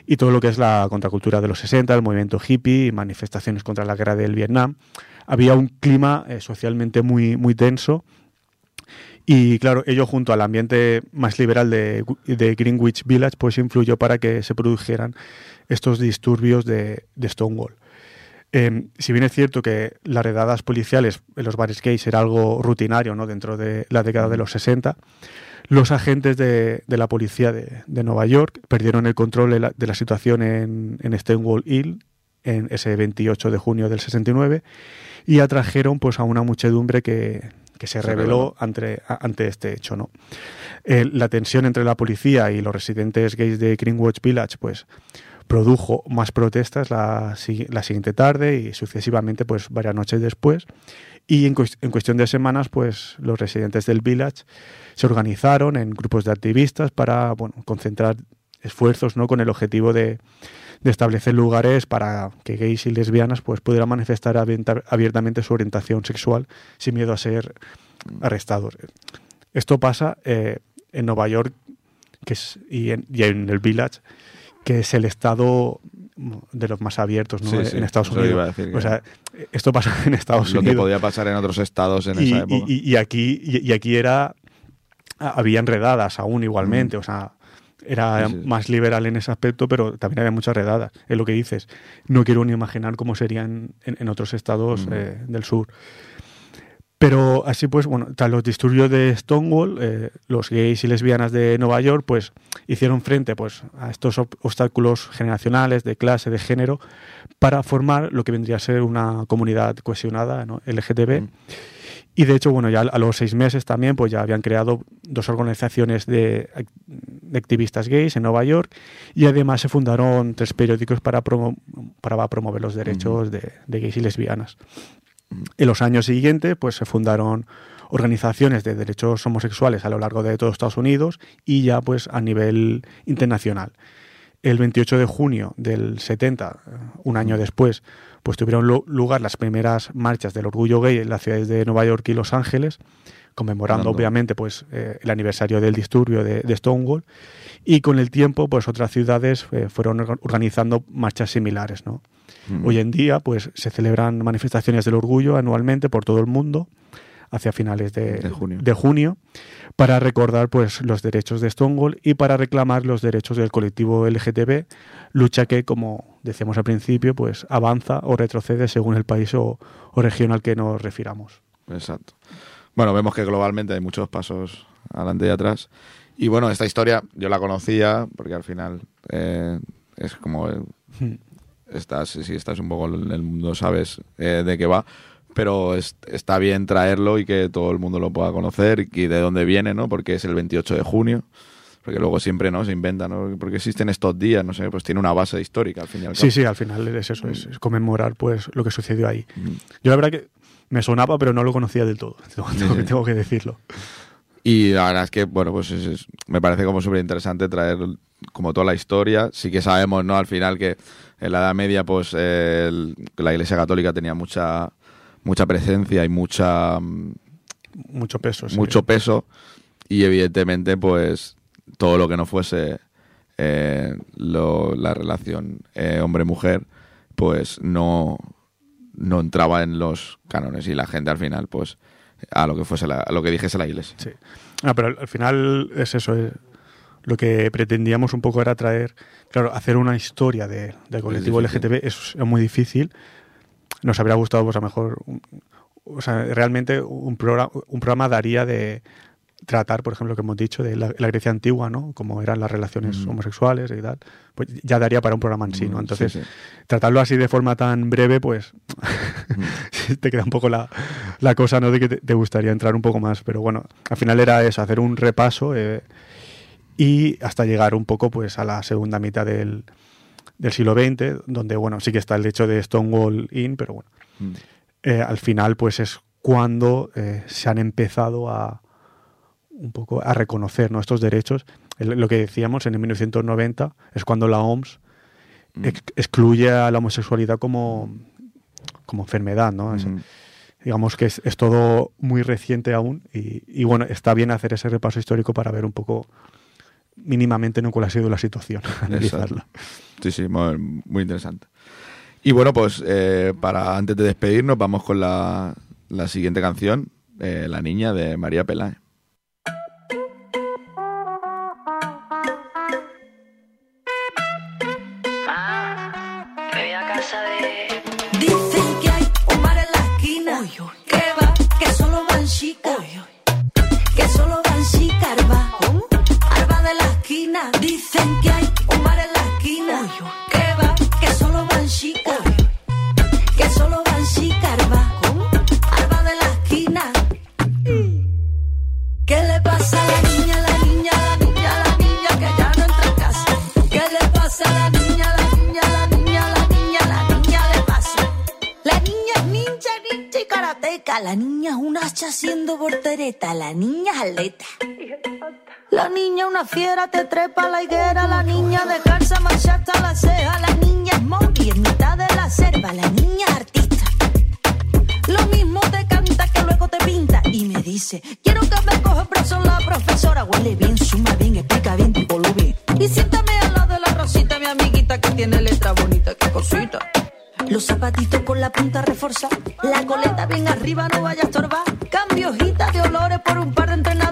y todo lo que es la contracultura de los 60, el movimiento hippie, manifestaciones contra la guerra del Vietnam. Había un clima eh, socialmente muy, muy tenso, y claro, ello junto al ambiente más liberal de, de Greenwich Village, pues influyó para que se produjeran estos disturbios de, de Stonewall. Eh, si bien es cierto que las redadas policiales en los bares gays era algo rutinario ¿no? dentro de la década de los 60, los agentes de, de la policía de, de Nueva York perdieron el control de la, de la situación en, en Stonewall Inn en ese 28 de junio del 69 y atrajeron pues a una muchedumbre que, que se, Se rebeló rebeló. ante, a- ante este hecho. ¿no? Eh, la tensión entre la policía y los residentes gays de Greenwich Village pues produjo más protestas la, si- la siguiente tarde y sucesivamente pues varias noches después y en, cues- en cuestión de semanas pues los residentes del village se organizaron en grupos de activistas para concentrar esfuerzos ¿no? con el objetivo de, establecer lugares para que gays y lesbianas pues pudieran manifestar abierta- abiertamente su orientación sexual sin miedo a ser arrestados. Esto pasa eh, en Nueva York que es, y en el Village, que es el estado de los más abiertos ¿no? Sí, sí, en Estados Unidos. decir O sea, esto pasa [LAUGHS] en Estados Lo que Unidos. podía pasar en otros estados en y, esa época. y- y aquí, y, y aquí era. Había enredadas aún igualmente. O sea, era sí. más liberal en ese aspecto, pero también había muchas redadas. Es lo que dices. No quiero ni imaginar cómo serían en, en otros estados Mm. eh, del sur. Pero así pues, bueno, tras los disturbios de Stonewall, eh, los gays y lesbianas de Nueva York pues hicieron frente pues a estos ob- obstáculos generacionales, de clase, de género, para formar lo que vendría a ser una comunidad cohesionada, ¿no? LGTB. Mm. Y de hecho, bueno, ya a los seis meses también pues ya habían creado dos organizaciones de, ac- de activistas gays en Nueva York y además se fundaron tres periódicos para, promo- para promover los derechos de, de gays y lesbianas. En los años siguientes, pues se fundaron organizaciones de derechos homosexuales a lo largo de todo Estados Unidos y ya pues a nivel internacional. El 28 de junio del 70, eh, un año después, pues tuvieron lu- lugar las primeras marchas del orgullo gay en las ciudades de Nueva York y Los Ángeles, conmemorando obviamente pues eh, el aniversario del disturbio de, de Stonewall y con el tiempo pues otras ciudades eh, fueron orga- organizando marchas similares, ¿no? Mm. Hoy en día, pues se celebran manifestaciones del orgullo anualmente por todo el mundo, hacia finales de, De junio. de junio, para recordar pues los derechos de Stonewall y para reclamar los derechos del colectivo LGTB, lucha que, como decíamos al principio, pues avanza o retrocede según el país o, o región al que nos refiramos. Exacto. Bueno, vemos que globalmente hay muchos pasos adelante y atrás. Y bueno, esta historia yo la conocía porque al final eh, es como... eh, estás, si estás un poco en el mundo sabes eh, de qué va. Pero es- está bien traerlo y que todo el mundo lo pueda conocer y de dónde viene, ¿no? Porque es el 28 de junio. Porque luego siempre, ¿no? Se inventa, ¿no? Porque existen estos días, no sé, pues tiene una base histórica al fin y al cabo. Sí, sí, al final es eso, es, es conmemorar pues lo que sucedió ahí. Yo la verdad que me sonaba, pero no lo conocía del todo, [LAUGHS] tengo, tengo que- tengo que decirlo. Y la verdad es que, bueno, pues es- es- me parece como súper interesante traer como toda la historia. Sí que sabemos, ¿no? Al final que en la Edad Media, pues eh, el- la Iglesia Católica tenía mucha mucha presencia y mucha mm, Mucho peso. sí. mucho peso y evidentemente, pues todo lo que no fuese eh, lo- la relación eh, hombre-mujer, pues no no entraba en los cánones y la gente al final, pues a lo que fuese la- a lo que dijese la Iglesia. Sí. Ah, pero al, al final es eso. eh, lo que pretendíamos un poco era traer, claro, hacer una historia de, del colectivo. LGTB es, es muy difícil. Nos habría gustado, pues a lo mejor, un- o sea, realmente un programa, un programa daría de tratar, por ejemplo, lo que hemos dicho de la, la Grecia antigua, ¿no? Como eran las relaciones Mm. homosexuales y tal, pues ya daría para un programa en sí, ¿no? Mm, Entonces, sí, sí. tratarlo así de forma tan breve, pues [LAUGHS] te queda un poco la, la cosa, ¿no? De que te, te gustaría entrar un poco más. Pero bueno, al final era eso, hacer un repaso eh, y hasta llegar un poco pues a la segunda mitad del, del siglo XX, donde, bueno, sí que está el hecho de Stonewall Inn, pero bueno, Mm. eh, al final pues es cuando eh, se han empezado a un poco a reconocer ¿no? estos derechos. El- lo que decíamos en el 1990 es cuando la OMS Mm. ex- excluye a la homosexualidad como, como enfermedad, ¿no? Es- Mm. digamos que es, es todo muy reciente aún y, y, bueno, está bien hacer ese repaso histórico para ver un poco mínimamente ¿no? cuál ha sido la situación, [LAUGHS] analizarla. Sí, sí, muy, muy interesante. Y bueno, pues eh, para antes de despedirnos, vamos con la, la siguiente canción, eh, La Niña de María Peláez. Dicen que hay un bar en la esquina. Que va, que solo van chicas. Que solo van chicas, arba. Arba de la esquina. ¿Qué le pasa a la niña, la niña, la niña, la niña que ya no entra a casa? ¿Qué le pasa a la niña, la niña, la niña, la niña, la niña le pasa? La niña es ninja, ninja y karateca. La niña es un hacha haciendo voltereta. La niña es atleta. La niña una fiera, te trepa la higuera. La niña de calza mancha hasta la ceja. La niña es monkey en mitad de la selva. La niña es artista. Lo mismo te canta que luego te pinta y me dice, quiero que me coja preso la profesora. Huele bien, suma bien, explica bien, tipo lo. Y siéntame al lado de la rosita, mi amiguita que tiene letra bonita, qué cosita. Los zapatitos con la punta reforzada, la coleta bien arriba, no vaya a estorbar. Cambio hojita de olores por un par de entrenadores.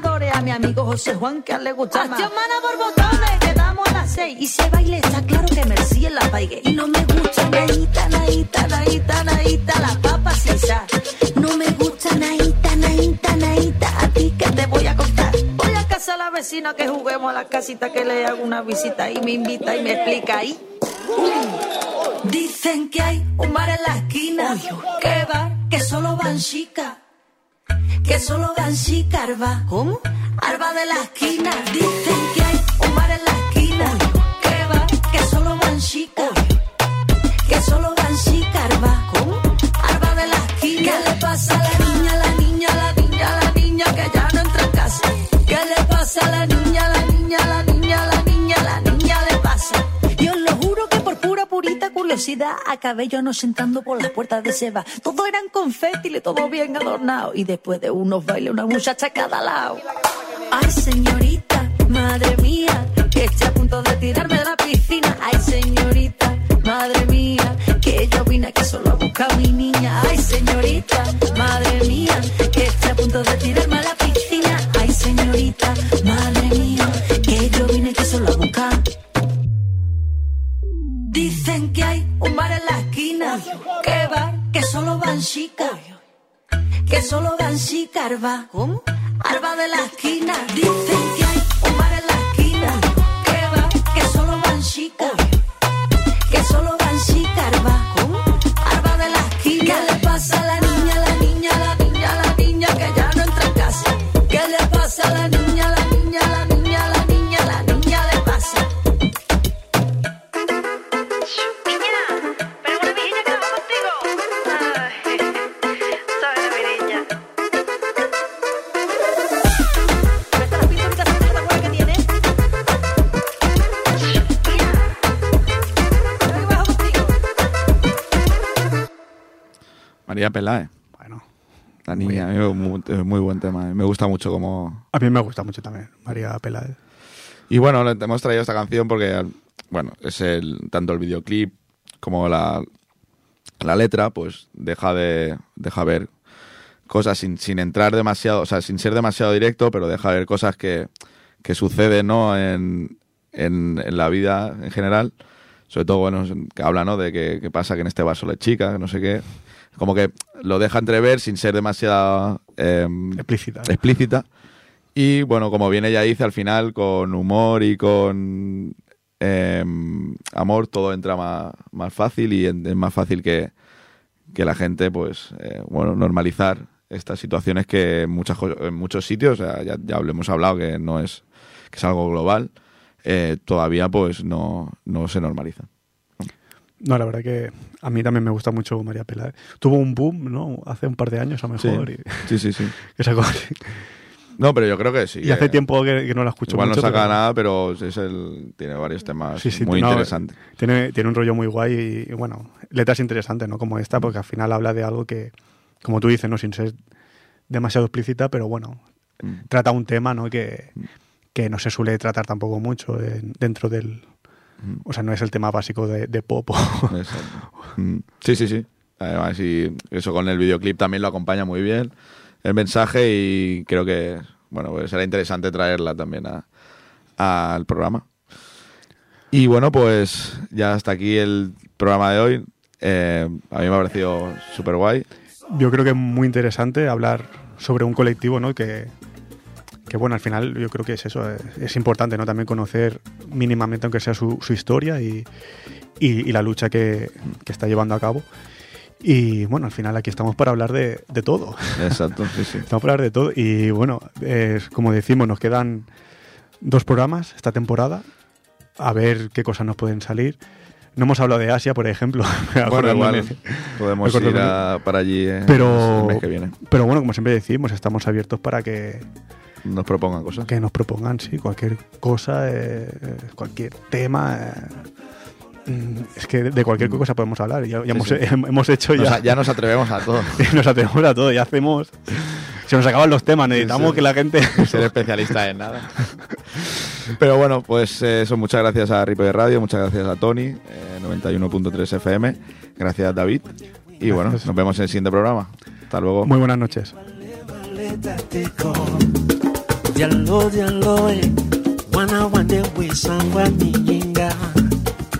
Mi amigo José Juan que a él le gusta más. Mana por botones, quedamos a las seis. Y si el baile está claro que Merci en la paigue. Y no me gusta naíta, naíta, naíta, naíta, la papa sin sal. No me gusta naíta, naíta, naíta, a ti que te voy a contar. Voy a casa a la vecina que juguemos a la casita que le hago una visita y me invita y me explica ahí. Dicen que hay un bar en la esquina. ¿Qué bar? Que solo van chicas. Que solo van chicas. ¿Cómo? Arba de la esquina. Dicen que hay un bar en la esquina. ¿Qué bar? Que solo van chicas. Que solo van chicas, Arba. Arba de la esquina. ¿Qué le pasa a la niña, la niña, la niña, la niña que ya no entra en casa? ¿Qué le pasa a la niña, la niña, la niña, purita curiosidad acabé yo sentando por las puertas de Seba. Todo eran confétiles, todo bien adornado. Y después de unos bailes, una muchacha a cada lado. Ay, señorita, madre mía, que estoy a punto de tirarme de la piscina. Ay, señorita, madre mía, que yo vine aquí solo a buscar a mi niña. Ay, señorita, madre mía, que estoy a punto de tirarme a la piscina. Ay, señorita, madre Dicen que hay un bar en la esquina, que va, que solo van chicas, que solo van chicas, arba. ¿Cómo? Arba de la esquina, dicen que hay un bar en la esquina, que va, que solo van chicas. María Peláez. Bueno, La niña, me- muy, es muy buen tema. Me gusta mucho como... a mí me gusta mucho también, María Peláez. Y bueno, le hemos traído esta canción porque, bueno, es el tanto el videoclip como la, la letra, pues deja de deja ver cosas sin, sin entrar demasiado, o sea, sin ser demasiado directo, pero deja ver cosas que, que suceden, ¿no? En, en, en la vida en general. Sobre todo, bueno, que habla, ¿no? De que, que pasa que en este vaso la chica, que no sé qué. Como que lo deja entrever sin ser demasiado em, Explícita. explícita. Y bueno, como bien ella dice, al final con humor y con em, amor todo entra más, más fácil y es más fácil que, que la gente, pues, eh, bueno, normalizar estas situaciones que en, muchas, en muchos sitios, ya, ya lo hemos hablado que no es, que es algo global, eh, todavía pues no, no se normaliza. No, la verdad que a mí también me gusta mucho María Peláez. Tuvo un boom, ¿no? Hace un par de años a lo mejor. Y, sí, sí, sí. [LAUGHS] que sacó- No, pero yo creo que sí. y hace que- tiempo que, que no la escucho Igual mucho. no saca pero- nada, pero es el, tiene varios temas Sí, sí, muy no, interesantes. Tiene, tiene un rollo muy guay y, y, bueno, letras interesantes, ¿no? Como esta, porque al final habla de algo que, como tú dices, ¿no? Sin ser demasiado explícita, pero bueno, Mm. trata un tema, ¿no? Que, que no se suele tratar tampoco mucho en- dentro del... O sea, no es el tema básico de, de pop. Mm. Sí, sí, sí. Además, y eso con el videoclip también lo acompaña muy bien el mensaje y creo que, bueno, pues será interesante traerla también a- al programa. Y bueno, pues ya hasta aquí el programa de hoy. Eh, a mí me ha parecido súper guay. Yo creo que es muy interesante hablar sobre un colectivo, ¿no? Que, que bueno, al final yo creo que es eso, es, es importante, ¿no? También conocer mínimamente, aunque sea su, su historia y, y- y la lucha que, que está llevando a cabo. Y bueno, al final aquí estamos para hablar de, de todo. Exacto, sí, sí. [LAUGHS] Estamos para hablar de todo. Y bueno, como decimos, nos quedan dos programas esta temporada. A ver qué cosas nos pueden salir. No hemos hablado de Asia, por ejemplo. [LAUGHS] Bueno, igual podemos ir a- para allí eh, Pero, el mes que viene. pero bueno, como siempre decimos, estamos abiertos para que, Nos propongan cosas. que nos propongan, sí, cualquier cosa, eh, cualquier tema. eh, mm, es que de cualquier cosa podemos hablar. Ya, ya Sí, hemos, sí. [LAUGHS] hemos hecho Nos- ya. ya nos atrevemos a todo. [LAUGHS] nos atrevemos a todo, ya hacemos. Se nos acaban los temas, necesitamos sí. que la gente. [LAUGHS] ser especialista en nada. Pero bueno, pues eh, eso, muchas gracias a Ripo de Radio, muchas gracias a Tony, eh, 91.3 FM, gracias David. Y bueno, nos vemos en el siguiente programa. Hasta luego. Muy buenas noches. Dialo eh, Wana wande we sangwa minyinga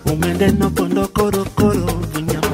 Umende no pondo koro koro Bunyama.